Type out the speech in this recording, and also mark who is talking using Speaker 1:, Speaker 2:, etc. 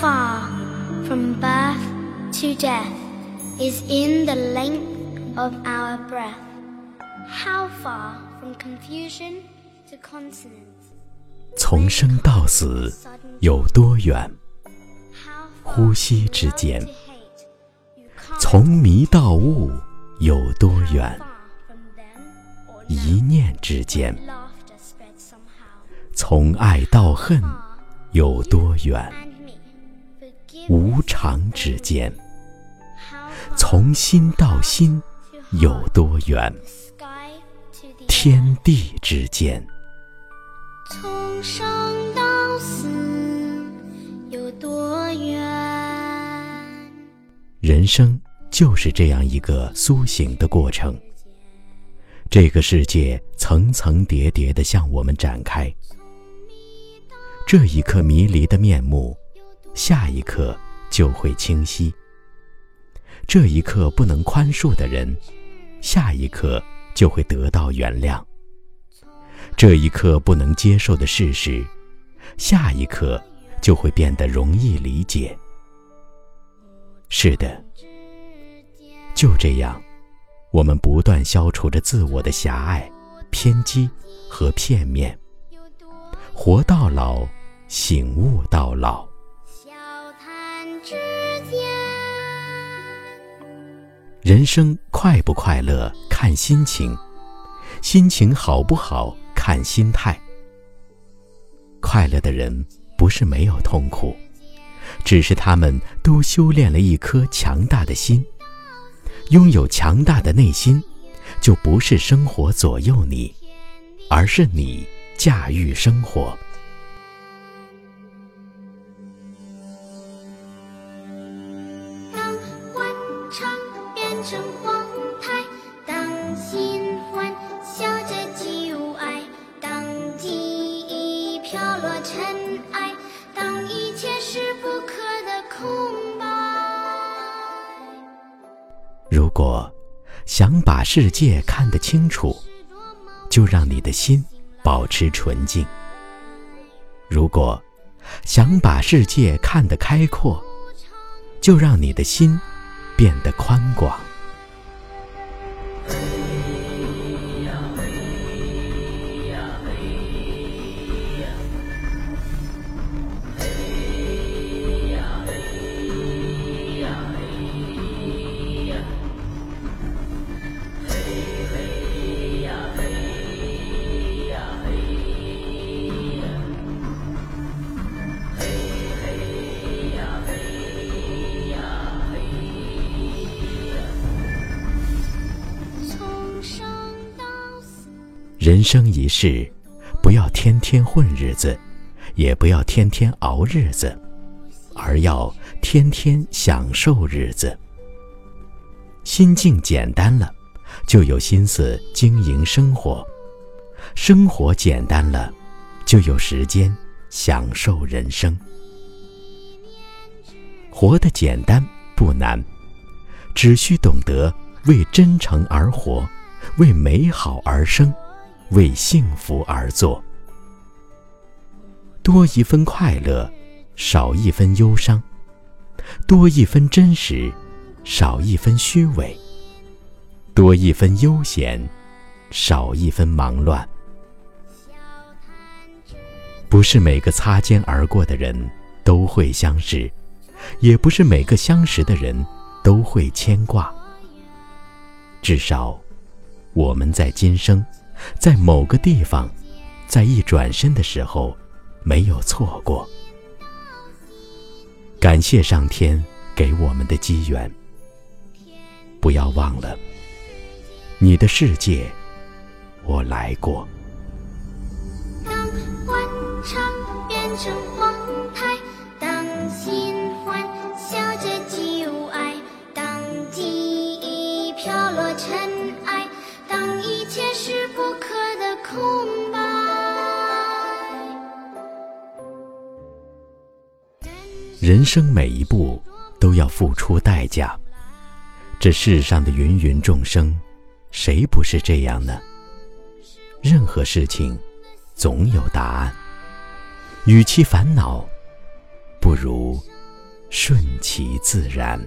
Speaker 1: far from birth to death is in the length of our breath how far from confusion to consonance
Speaker 2: 从生到死有多远呼吸之间从迷到悟有多远一念之间从爱到恨有多远无常之间，从心到心有多远天地之间，
Speaker 1: 从生到死有多远？
Speaker 2: 人生就是这样一个苏醒的过程。这个世界层层叠叠地向我们展开，这一刻迷离的面目，下一刻就会清晰。这一刻不能宽恕的人，下一刻就会得到原谅。这一刻不能接受的事实，下一刻就会变得容易理解。是的，就这样，我们不断消除着自我的狭隘、偏激和片面，活到老，醒悟到老。人生快不快乐看心情，心情好不好看心态。快乐的人不是没有痛苦，只是他们都修炼了一颗强大的心。拥有强大的内心，就不是生活左右你，而是你驾驭生活。
Speaker 1: 成荒台，当新欢笑着旧爱，当记忆飘落尘埃，当一切是不可的空白。
Speaker 2: 如果想把世界看得清楚，就让你的心保持纯净；如果想把世界看得开阔，就让你的心变得宽广。人生一世，不要天天混日子，也不要天天熬日子，而要天天享受日子。心境简单了，就有心思经营生活；生活简单了，就有时间享受人生。活得简单不难，只需懂得为真诚而活，为美好而生，为幸福而做。多一分快乐，少一分忧伤；多一分真实，少一分虚伪；多一分悠闲，少一分忙乱。不是每个擦肩而过的人都会相识，也不是每个相识的人都会牵挂。至少，我们在今生，在某个地方，在一转身的时候，没有错过。感谢上天给我们的机缘。不要忘了，你的世界，我来过。
Speaker 1: 当欢唱变成
Speaker 2: 人生每一步都要付出代价。这世上的芸芸众生，谁不是这样呢？任何事情总有答案。与其烦恼，不如顺其自然。